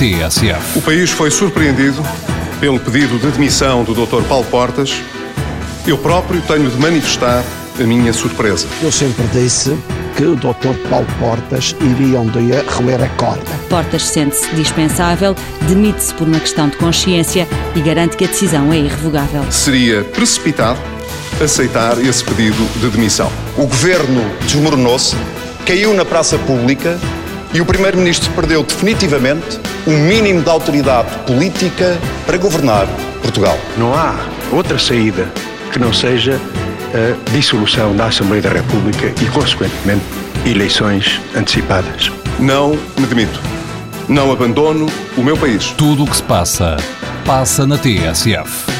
TSF. O país foi surpreendido pelo pedido de demissão do Dr. Paulo Portas. Eu próprio tenho de manifestar a minha surpresa. Eu sempre disse que o Dr. Paulo Portas iria um dia roer a corda. Portas sente-se dispensável, demite-se por uma questão de consciência e garante que a decisão é irrevogável. Seria precipitado aceitar esse pedido de demissão. O governo desmoronou-se, caiu na praça pública e o primeiro-ministro perdeu definitivamente o mínimo de autoridade política para governar Portugal. Não há outra saída que não seja a dissolução da Assembleia da República e, consequentemente, eleições antecipadas. Não me demito. Não abandono o meu país. Tudo o que se passa, passa na TSF.